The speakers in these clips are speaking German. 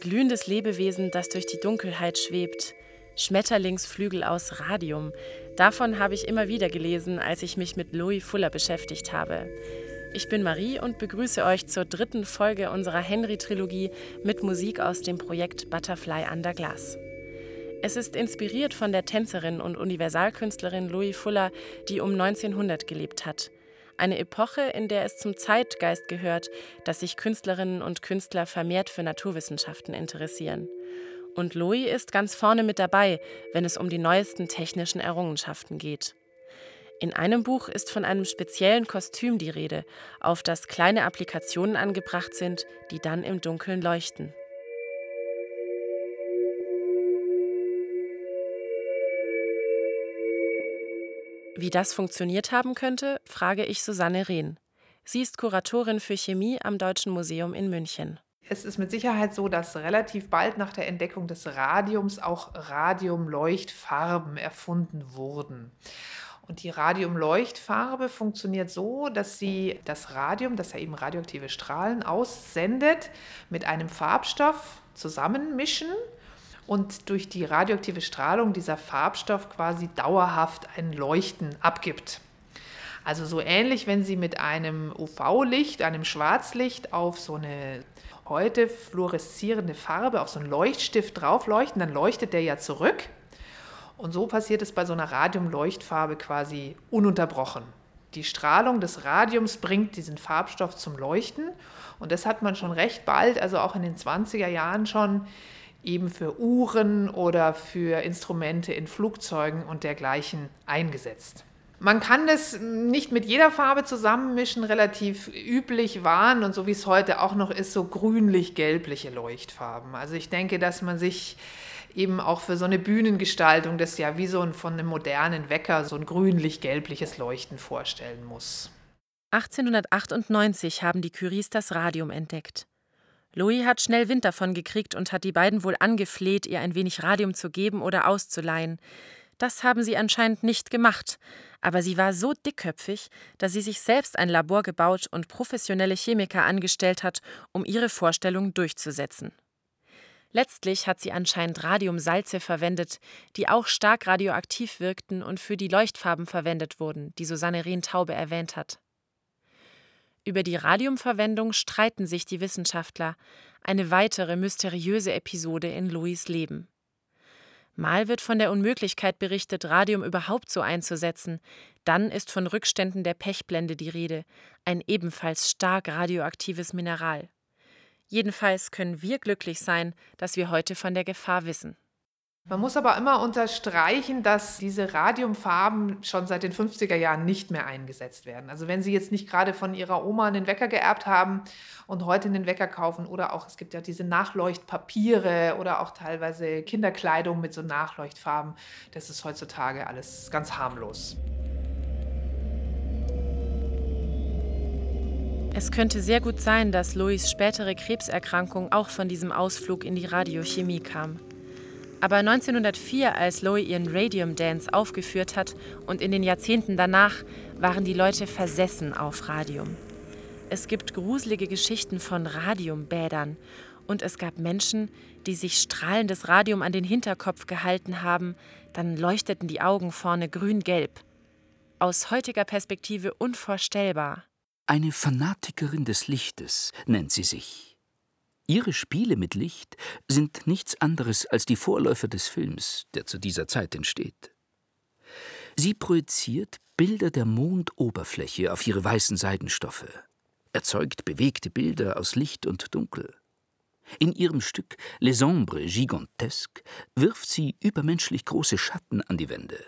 Glühendes Lebewesen, das durch die Dunkelheit schwebt. Schmetterlingsflügel aus Radium. Davon habe ich immer wieder gelesen, als ich mich mit Louis Fuller beschäftigt habe. Ich bin Marie und begrüße euch zur dritten Folge unserer Henry-Trilogie mit Musik aus dem Projekt Butterfly Under Glass. Es ist inspiriert von der Tänzerin und Universalkünstlerin Louis Fuller, die um 1900 gelebt hat. Eine Epoche, in der es zum Zeitgeist gehört, dass sich Künstlerinnen und Künstler vermehrt für Naturwissenschaften interessieren. Und Louis ist ganz vorne mit dabei, wenn es um die neuesten technischen Errungenschaften geht. In einem Buch ist von einem speziellen Kostüm die Rede, auf das kleine Applikationen angebracht sind, die dann im Dunkeln leuchten. Wie das funktioniert haben könnte, frage ich Susanne Rehn. Sie ist Kuratorin für Chemie am Deutschen Museum in München. Es ist mit Sicherheit so, dass relativ bald nach der Entdeckung des Radiums auch Radiumleuchtfarben erfunden wurden. Und die Radiumleuchtfarbe funktioniert so, dass sie das Radium, das ja eben radioaktive Strahlen aussendet, mit einem Farbstoff zusammenmischen und durch die radioaktive Strahlung dieser Farbstoff quasi dauerhaft ein Leuchten abgibt. Also so ähnlich, wenn Sie mit einem UV-Licht, einem Schwarzlicht auf so eine heute fluoreszierende Farbe auf so einen Leuchtstift draufleuchten, dann leuchtet der ja zurück. Und so passiert es bei so einer Radiumleuchtfarbe quasi ununterbrochen. Die Strahlung des Radiums bringt diesen Farbstoff zum Leuchten und das hat man schon recht bald, also auch in den 20er Jahren schon, eben für Uhren oder für Instrumente in Flugzeugen und dergleichen eingesetzt. Man kann das nicht mit jeder Farbe zusammenmischen. Relativ üblich waren und so wie es heute auch noch ist, so grünlich-gelbliche Leuchtfarben. Also ich denke, dass man sich eben auch für so eine Bühnengestaltung das ja wie so ein von einem modernen Wecker so ein grünlich-gelbliches Leuchten vorstellen muss. 1898 haben die Curies das Radium entdeckt. Louis hat schnell Wind davon gekriegt und hat die beiden wohl angefleht, ihr ein wenig Radium zu geben oder auszuleihen. Das haben sie anscheinend nicht gemacht, aber sie war so dickköpfig, dass sie sich selbst ein Labor gebaut und professionelle Chemiker angestellt hat, um ihre Vorstellung durchzusetzen. Letztlich hat sie anscheinend Radiumsalze verwendet, die auch stark radioaktiv wirkten und für die Leuchtfarben verwendet wurden, die Susanne Rehn-Taube erwähnt hat. Über die Radiumverwendung streiten sich die Wissenschaftler, eine weitere mysteriöse Episode in Louis Leben. Mal wird von der Unmöglichkeit berichtet, Radium überhaupt so einzusetzen, dann ist von Rückständen der Pechblende die Rede, ein ebenfalls stark radioaktives Mineral. Jedenfalls können wir glücklich sein, dass wir heute von der Gefahr wissen. Man muss aber immer unterstreichen, dass diese Radiumfarben schon seit den 50er Jahren nicht mehr eingesetzt werden. Also wenn Sie jetzt nicht gerade von Ihrer Oma einen Wecker geerbt haben und heute einen Wecker kaufen oder auch, es gibt ja diese Nachleuchtpapiere oder auch teilweise Kinderkleidung mit so Nachleuchtfarben, das ist heutzutage alles ganz harmlos. Es könnte sehr gut sein, dass Louis spätere Krebserkrankung auch von diesem Ausflug in die Radiochemie kam. Aber 1904, als Loie ihren Radium Dance aufgeführt hat und in den Jahrzehnten danach, waren die Leute versessen auf Radium. Es gibt gruselige Geschichten von Radiumbädern und es gab Menschen, die sich strahlendes Radium an den Hinterkopf gehalten haben, dann leuchteten die Augen vorne grün-gelb. Aus heutiger Perspektive unvorstellbar. Eine Fanatikerin des Lichtes nennt sie sich. Ihre Spiele mit Licht sind nichts anderes als die Vorläufer des Films, der zu dieser Zeit entsteht. Sie projiziert Bilder der Mondoberfläche auf ihre weißen Seidenstoffe, erzeugt bewegte Bilder aus Licht und Dunkel. In ihrem Stück Les Ombres Gigantesques wirft sie übermenschlich große Schatten an die Wände.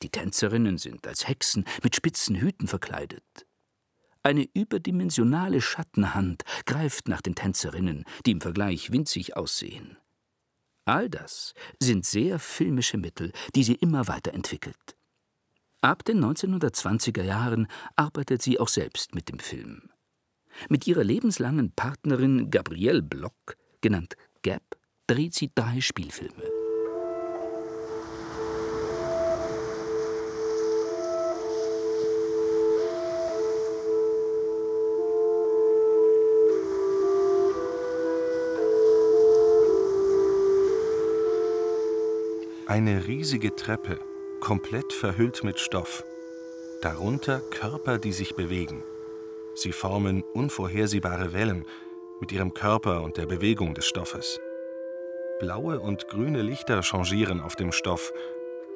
Die Tänzerinnen sind als Hexen mit spitzen Hüten verkleidet. Eine überdimensionale Schattenhand greift nach den Tänzerinnen, die im Vergleich winzig aussehen. All das sind sehr filmische Mittel, die sie immer weiterentwickelt. Ab den 1920er Jahren arbeitet sie auch selbst mit dem Film. Mit ihrer lebenslangen Partnerin Gabrielle Block, genannt Gap, dreht sie drei Spielfilme. Eine riesige Treppe, komplett verhüllt mit Stoff. Darunter Körper, die sich bewegen. Sie formen unvorhersehbare Wellen mit ihrem Körper und der Bewegung des Stoffes. Blaue und grüne Lichter changieren auf dem Stoff.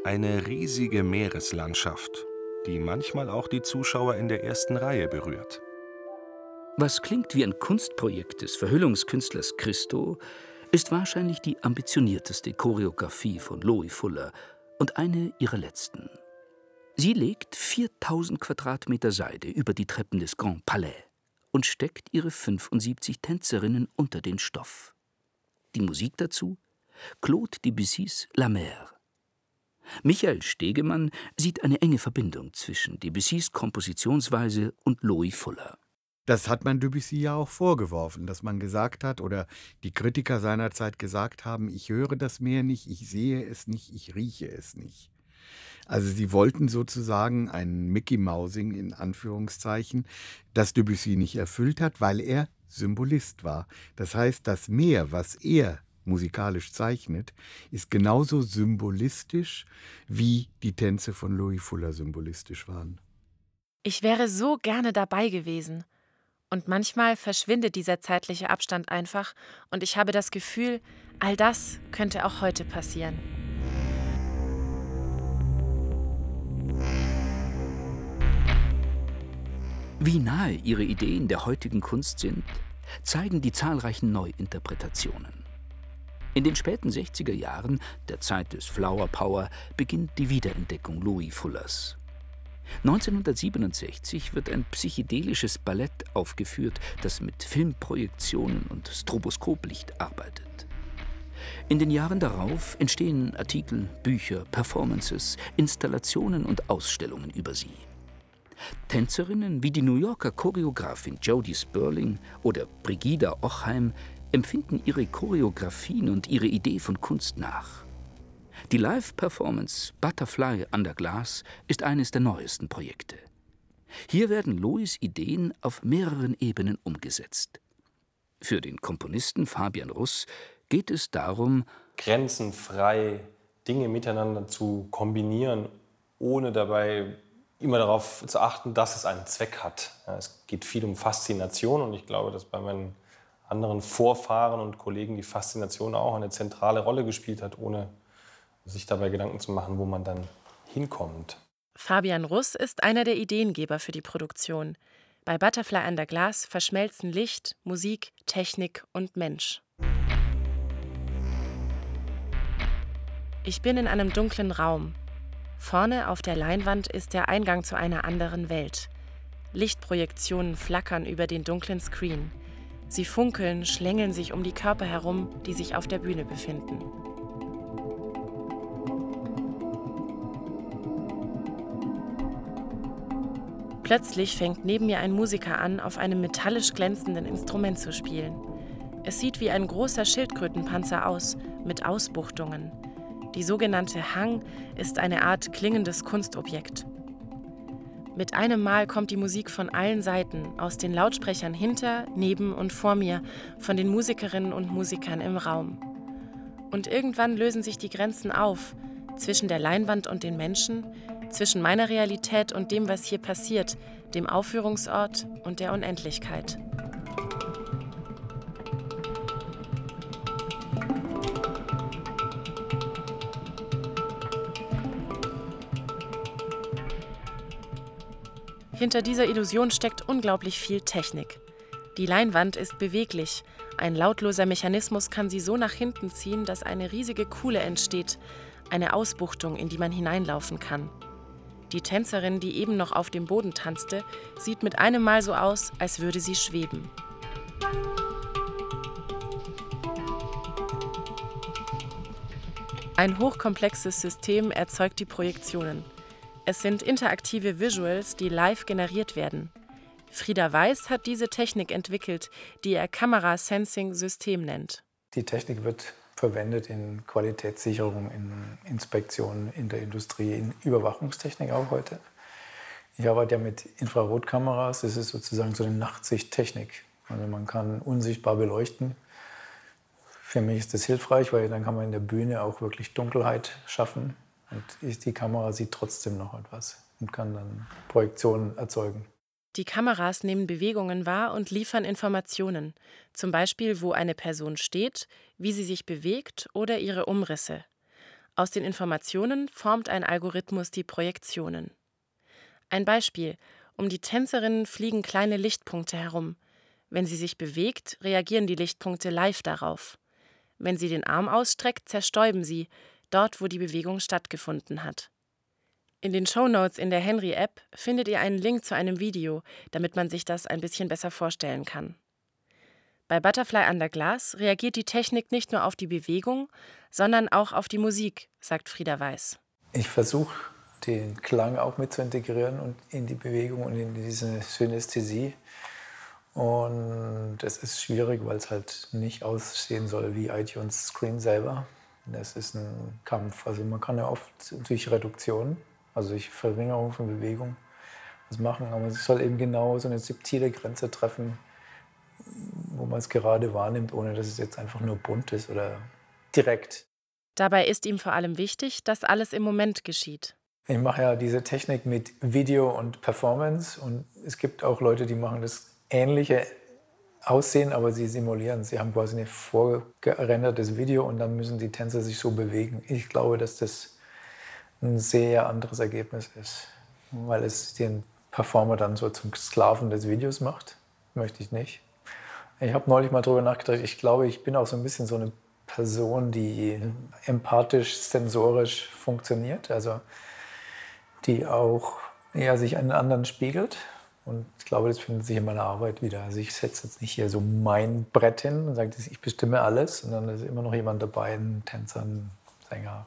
Eine riesige Meereslandschaft, die manchmal auch die Zuschauer in der ersten Reihe berührt. Was klingt wie ein Kunstprojekt des Verhüllungskünstlers Christo, ist wahrscheinlich die ambitionierteste Choreografie von Louis Fuller und eine ihrer letzten. Sie legt 4000 Quadratmeter Seide über die Treppen des Grand Palais und steckt ihre 75 Tänzerinnen unter den Stoff. Die Musik dazu? Claude Debussys La Mer. Michael Stegemann sieht eine enge Verbindung zwischen Debussys Kompositionsweise und Louis Fuller. Das hat man Debussy ja auch vorgeworfen, dass man gesagt hat oder die Kritiker seinerzeit gesagt haben, ich höre das Meer nicht, ich sehe es nicht, ich rieche es nicht. Also sie wollten sozusagen ein Mickey Mousing in Anführungszeichen, das Debussy nicht erfüllt hat, weil er Symbolist war. Das heißt, das Meer, was er musikalisch zeichnet, ist genauso symbolistisch, wie die Tänze von Louis Fuller symbolistisch waren. Ich wäre so gerne dabei gewesen. Und manchmal verschwindet dieser zeitliche Abstand einfach und ich habe das Gefühl, all das könnte auch heute passieren. Wie nahe ihre Ideen der heutigen Kunst sind, zeigen die zahlreichen Neuinterpretationen. In den späten 60er Jahren, der Zeit des Flower Power, beginnt die Wiederentdeckung Louis Fullers. 1967 wird ein psychedelisches Ballett aufgeführt, das mit Filmprojektionen und Stroboskoplicht arbeitet. In den Jahren darauf entstehen Artikel, Bücher, Performances, Installationen und Ausstellungen über sie. Tänzerinnen wie die New Yorker Choreografin Jodie Sperling oder Brigida Ochheim empfinden ihre Choreografien und ihre Idee von Kunst nach. Die Live-Performance Butterfly Under Glass ist eines der neuesten Projekte. Hier werden Louis Ideen auf mehreren Ebenen umgesetzt. Für den Komponisten Fabian Russ geht es darum, grenzenfrei Dinge miteinander zu kombinieren, ohne dabei immer darauf zu achten, dass es einen Zweck hat. Es geht viel um Faszination und ich glaube, dass bei meinen anderen Vorfahren und Kollegen die Faszination auch eine zentrale Rolle gespielt hat, ohne sich dabei Gedanken zu machen, wo man dann hinkommt. Fabian Russ ist einer der Ideengeber für die Produktion. Bei Butterfly Under Glass verschmelzen Licht, Musik, Technik und Mensch. Ich bin in einem dunklen Raum, Vorne auf der Leinwand ist der Eingang zu einer anderen Welt. Lichtprojektionen flackern über den dunklen Screen. Sie funkeln, schlängeln sich um die Körper herum, die sich auf der Bühne befinden. Plötzlich fängt neben mir ein Musiker an, auf einem metallisch glänzenden Instrument zu spielen. Es sieht wie ein großer Schildkrötenpanzer aus, mit Ausbuchtungen. Die sogenannte Hang ist eine Art klingendes Kunstobjekt. Mit einem Mal kommt die Musik von allen Seiten, aus den Lautsprechern hinter, neben und vor mir, von den Musikerinnen und Musikern im Raum. Und irgendwann lösen sich die Grenzen auf, zwischen der Leinwand und den Menschen, zwischen meiner Realität und dem, was hier passiert, dem Aufführungsort und der Unendlichkeit. Hinter dieser Illusion steckt unglaublich viel Technik. Die Leinwand ist beweglich. Ein lautloser Mechanismus kann sie so nach hinten ziehen, dass eine riesige Kuhle entsteht, eine Ausbuchtung, in die man hineinlaufen kann. Die Tänzerin, die eben noch auf dem Boden tanzte, sieht mit einem Mal so aus, als würde sie schweben. Ein hochkomplexes System erzeugt die Projektionen. Es sind interaktive Visuals, die live generiert werden. Frieda Weiß hat diese Technik entwickelt, die er Kamera-Sensing-System nennt. Die Technik wird verwendet in Qualitätssicherung, in Inspektionen in der Industrie, in Überwachungstechnik auch heute. Ich arbeite ja mit Infrarotkameras, das ist sozusagen so eine Nachtsichttechnik. Also man kann unsichtbar beleuchten Für mich ist das hilfreich, weil dann kann man in der Bühne auch wirklich Dunkelheit schaffen und die Kamera sieht trotzdem noch etwas und kann dann Projektionen erzeugen. Die Kameras nehmen Bewegungen wahr und liefern Informationen, zum Beispiel, wo eine Person steht, wie sie sich bewegt oder ihre Umrisse. Aus den Informationen formt ein Algorithmus die Projektionen. Ein Beispiel: Um die Tänzerin fliegen kleine Lichtpunkte herum. Wenn sie sich bewegt, reagieren die Lichtpunkte live darauf. Wenn sie den Arm ausstreckt, zerstäuben sie, dort wo die Bewegung stattgefunden hat. In den Shownotes in der Henry-App findet ihr einen Link zu einem Video, damit man sich das ein bisschen besser vorstellen kann. Bei Butterfly Under Glass reagiert die Technik nicht nur auf die Bewegung, sondern auch auf die Musik, sagt Frieda Weiß. Ich versuche den Klang auch mit zu integrieren und in die Bewegung und in diese Synästhesie. Und das ist schwierig, weil es halt nicht aussehen soll wie iTunes Screen selber. Das ist ein Kampf. Also man kann ja oft durch Reduktion also durch Verringerung von Bewegung was machen. Aber es soll eben genau so eine subtile Grenze treffen, wo man es gerade wahrnimmt, ohne dass es jetzt einfach nur bunt ist oder direkt. Dabei ist ihm vor allem wichtig, dass alles im Moment geschieht. Ich mache ja diese Technik mit Video und Performance und es gibt auch Leute, die machen das ähnliche Aussehen, aber sie simulieren. Sie haben quasi ein vorgerendertes Video und dann müssen die Tänzer sich so bewegen. Ich glaube, dass das ein sehr anderes Ergebnis ist, weil es den Performer dann so zum Sklaven des Videos macht. Möchte ich nicht. Ich habe neulich mal darüber nachgedacht, ich glaube, ich bin auch so ein bisschen so eine Person, die empathisch, sensorisch funktioniert, also die auch eher sich einen anderen spiegelt. Und ich glaube, das findet sich in meiner Arbeit wieder. Also ich setze jetzt nicht hier so mein Brett hin und sage, ich bestimme alles, sondern es ist immer noch jemand dabei, ein Tänzer, ein Sänger,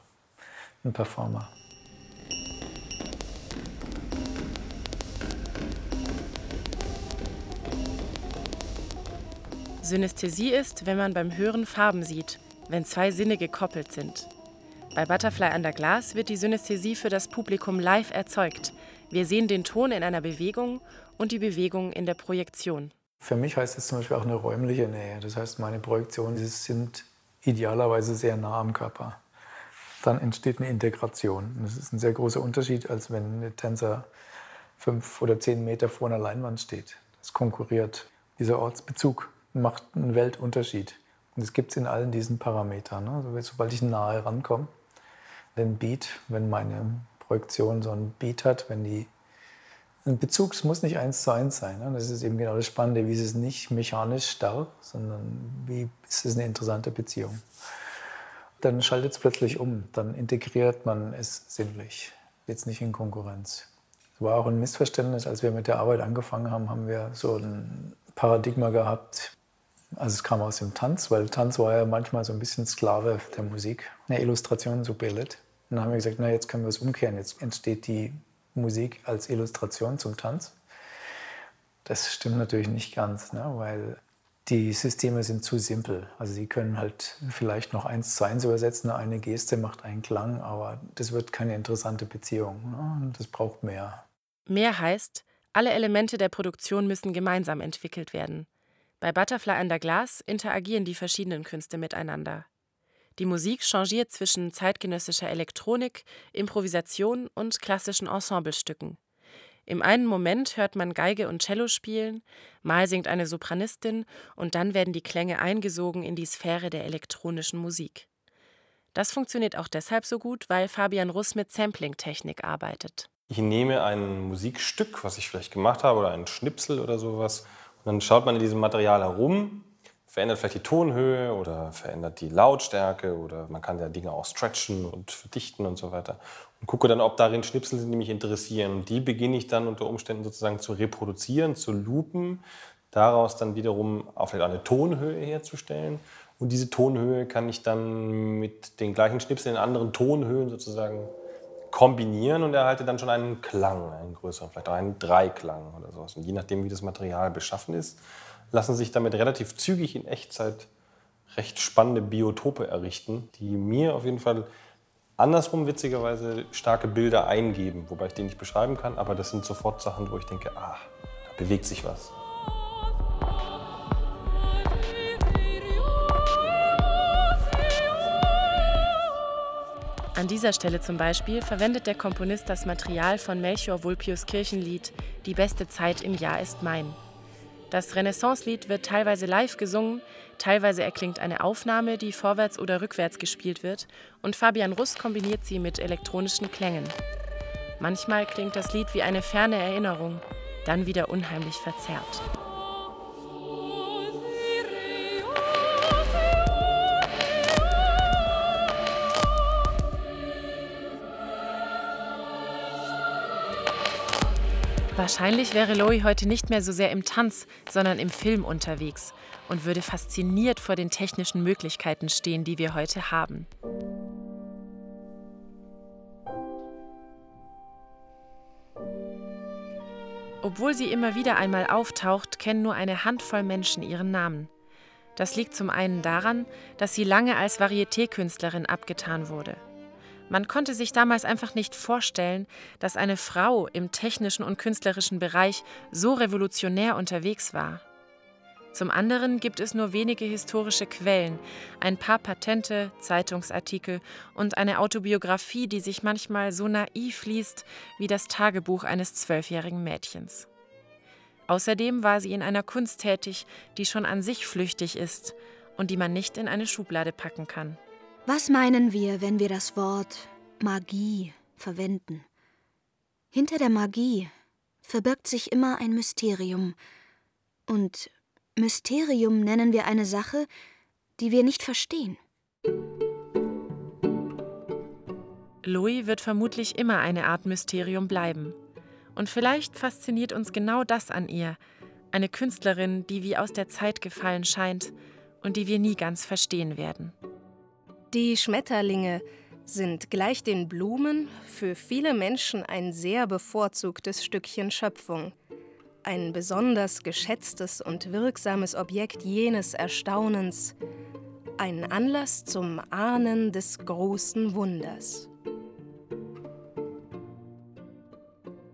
ein Performer. Synästhesie ist, wenn man beim Hören Farben sieht, wenn zwei Sinne gekoppelt sind. Bei Butterfly Under Glass wird die Synästhesie für das Publikum live erzeugt. Wir sehen den Ton in einer Bewegung und die Bewegung in der Projektion. Für mich heißt es zum Beispiel auch eine räumliche Nähe. Das heißt, meine Projektionen sind idealerweise sehr nah am Körper. Dann entsteht eine Integration. Das ist ein sehr großer Unterschied, als wenn ein Tänzer fünf oder zehn Meter vor einer Leinwand steht. Das konkurriert. Dieser Ortsbezug macht einen Weltunterschied. Und das gibt es in allen diesen Parametern. Ne? Also, sobald ich nahe rankomme, den Beat, wenn meine Projektion so einen Beat hat, wenn die ein Bezug, es muss nicht eins zu eins sein. Ne? Das ist eben genau das Spannende, wie ist es nicht mechanisch starr, sondern wie ist es eine interessante Beziehung. Dann schaltet es plötzlich um, dann integriert man es sinnlich, jetzt nicht in Konkurrenz. Es war auch ein Missverständnis, als wir mit der Arbeit angefangen haben, haben wir so ein Paradigma gehabt, also es kam aus dem Tanz, weil Tanz war ja manchmal so ein bisschen Sklave der Musik. Eine Illustration so Billet. Und dann haben wir gesagt, na jetzt können wir es umkehren. Jetzt entsteht die Musik als Illustration zum Tanz. Das stimmt natürlich nicht ganz, ne? weil die Systeme sind zu simpel. Also sie können halt vielleicht noch eins zu eins übersetzen, eine Geste macht einen Klang, aber das wird keine interessante Beziehung. Ne? Das braucht mehr. Mehr heißt, alle Elemente der Produktion müssen gemeinsam entwickelt werden. Bei Butterfly Under Glass interagieren die verschiedenen Künste miteinander. Die Musik changiert zwischen zeitgenössischer Elektronik, Improvisation und klassischen Ensemblestücken. Im einen Moment hört man Geige und Cello spielen, mal singt eine Sopranistin und dann werden die Klänge eingesogen in die Sphäre der elektronischen Musik. Das funktioniert auch deshalb so gut, weil Fabian Russ mit Sampling-Technik arbeitet. Ich nehme ein Musikstück, was ich vielleicht gemacht habe, oder einen Schnipsel oder sowas, dann schaut man in diesem Material herum, verändert vielleicht die Tonhöhe oder verändert die Lautstärke oder man kann ja Dinge auch stretchen und verdichten und so weiter. Und gucke dann, ob darin Schnipsel sind, die mich interessieren. Und die beginne ich dann unter Umständen sozusagen zu reproduzieren, zu loopen, daraus dann wiederum auch vielleicht eine Tonhöhe herzustellen. Und diese Tonhöhe kann ich dann mit den gleichen Schnipseln in anderen Tonhöhen sozusagen kombinieren und erhalte dann schon einen Klang, einen größeren, vielleicht auch einen Dreiklang oder sowas. Und je nachdem, wie das Material beschaffen ist, lassen sich damit relativ zügig in Echtzeit recht spannende Biotope errichten, die mir auf jeden Fall andersrum witzigerweise starke Bilder eingeben, wobei ich die nicht beschreiben kann, aber das sind sofort Sachen, wo ich denke, ah, da bewegt sich was. An dieser Stelle zum Beispiel verwendet der Komponist das Material von Melchior Vulpius Kirchenlied Die beste Zeit im Jahr ist mein. Das Renaissance-Lied wird teilweise live gesungen, teilweise erklingt eine Aufnahme, die vorwärts oder rückwärts gespielt wird, und Fabian Russ kombiniert sie mit elektronischen Klängen. Manchmal klingt das Lied wie eine ferne Erinnerung, dann wieder unheimlich verzerrt. Wahrscheinlich wäre Loey heute nicht mehr so sehr im Tanz, sondern im Film unterwegs und würde fasziniert vor den technischen Möglichkeiten stehen, die wir heute haben. Obwohl sie immer wieder einmal auftaucht, kennen nur eine Handvoll Menschen ihren Namen. Das liegt zum einen daran, dass sie lange als Varieté-Künstlerin abgetan wurde. Man konnte sich damals einfach nicht vorstellen, dass eine Frau im technischen und künstlerischen Bereich so revolutionär unterwegs war. Zum anderen gibt es nur wenige historische Quellen, ein paar Patente, Zeitungsartikel und eine Autobiografie, die sich manchmal so naiv liest wie das Tagebuch eines zwölfjährigen Mädchens. Außerdem war sie in einer Kunst tätig, die schon an sich flüchtig ist und die man nicht in eine Schublade packen kann. Was meinen wir, wenn wir das Wort Magie verwenden? Hinter der Magie verbirgt sich immer ein Mysterium. Und Mysterium nennen wir eine Sache, die wir nicht verstehen. Louis wird vermutlich immer eine Art Mysterium bleiben. Und vielleicht fasziniert uns genau das an ihr, eine Künstlerin, die wie aus der Zeit gefallen scheint und die wir nie ganz verstehen werden. Die Schmetterlinge sind gleich den Blumen für viele Menschen ein sehr bevorzugtes Stückchen Schöpfung. Ein besonders geschätztes und wirksames Objekt jenes Erstaunens. Ein Anlass zum Ahnen des großen Wunders.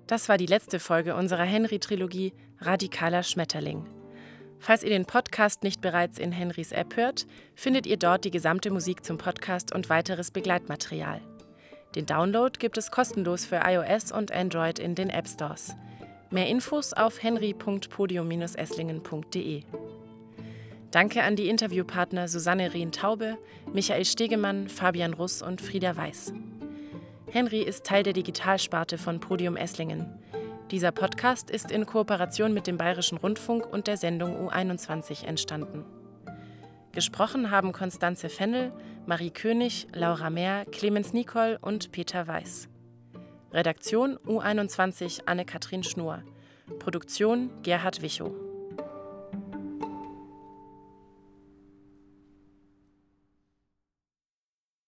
Das war die letzte Folge unserer Henry-Trilogie Radikaler Schmetterling. Falls ihr den Podcast nicht bereits in Henrys App hört, findet ihr dort die gesamte Musik zum Podcast und weiteres Begleitmaterial. Den Download gibt es kostenlos für iOS und Android in den App Stores. Mehr Infos auf henry.podium-esslingen.de. Danke an die Interviewpartner Susanne Rehn-Taube, Michael Stegemann, Fabian Russ und Frieda Weiß. Henry ist Teil der Digitalsparte von Podium Esslingen. Dieser Podcast ist in Kooperation mit dem Bayerischen Rundfunk und der Sendung U21 entstanden. Gesprochen haben Konstanze Fennel, Marie König, Laura Mehr, Clemens Nicol und Peter Weiß. Redaktion U21 Anne-Kathrin Schnur. Produktion Gerhard Wichow.